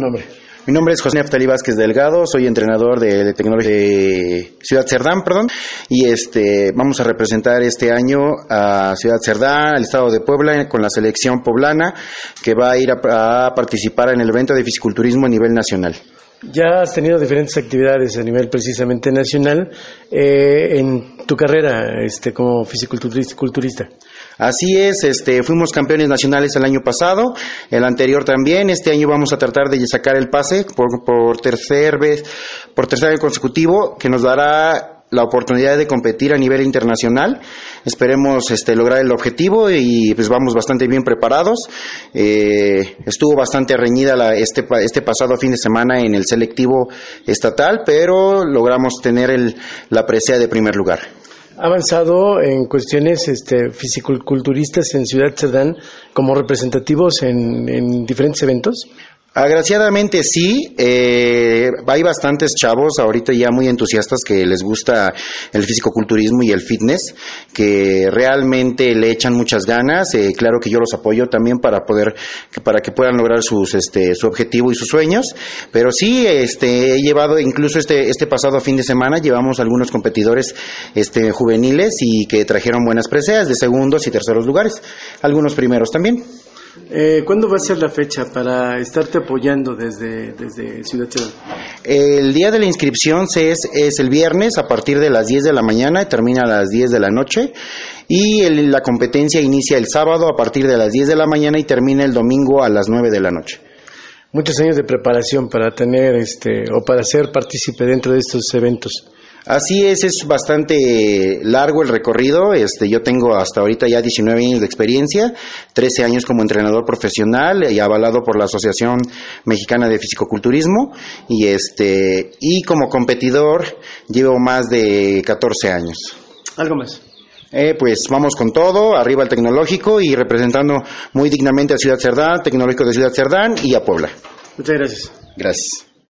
Nombre? Mi nombre es José Neftali Vázquez Delgado, soy entrenador de, de tecnología de Ciudad Cerdán, perdón, y este vamos a representar este año a Ciudad Cerdán, al estado de Puebla, con la selección poblana que va a ir a, a participar en el evento de fisiculturismo a nivel nacional. Ya has tenido diferentes actividades a nivel precisamente nacional eh, en tu carrera este, como fisiculturista. Así es, este, fuimos campeones nacionales el año pasado, el anterior también. Este año vamos a tratar de sacar el pase por, por tercer vez, por tercer año consecutivo, que nos dará la oportunidad de competir a nivel internacional. Esperemos este, lograr el objetivo y pues vamos bastante bien preparados. Eh, estuvo bastante reñida la, este, este pasado fin de semana en el selectivo estatal, pero logramos tener el, la presea de primer lugar. ¿Ha avanzado en cuestiones este, fisiculturistas en Ciudad Cerdán como representativos en, en diferentes eventos? Agraciadamente sí, eh, hay bastantes chavos ahorita ya muy entusiastas que les gusta el fisicoculturismo y el fitness, que realmente le echan muchas ganas. Eh, claro que yo los apoyo también para poder, para que puedan lograr sus, este, su objetivo y sus sueños. Pero sí, este, he llevado incluso este, este pasado fin de semana llevamos algunos competidores, este, juveniles y que trajeron buenas preseas de segundos y terceros lugares, algunos primeros también. Eh, ¿Cuándo va a ser la fecha para estarte apoyando desde, desde Ciudad Cerdán? El día de la inscripción es, es el viernes a partir de las 10 de la mañana y termina a las 10 de la noche. Y el, la competencia inicia el sábado a partir de las 10 de la mañana y termina el domingo a las 9 de la noche. Muchos años de preparación para tener este o para ser partícipe dentro de estos eventos. Así es, es bastante largo el recorrido. Este, yo tengo hasta ahorita ya 19 años de experiencia, 13 años como entrenador profesional y avalado por la Asociación Mexicana de Fisicoculturismo y este y como competidor llevo más de 14 años. ¿Algo más? Eh, pues vamos con todo, arriba el tecnológico y representando muy dignamente a Ciudad Cerdán, tecnológico de Ciudad Cerdán y a Puebla. Muchas gracias. Gracias.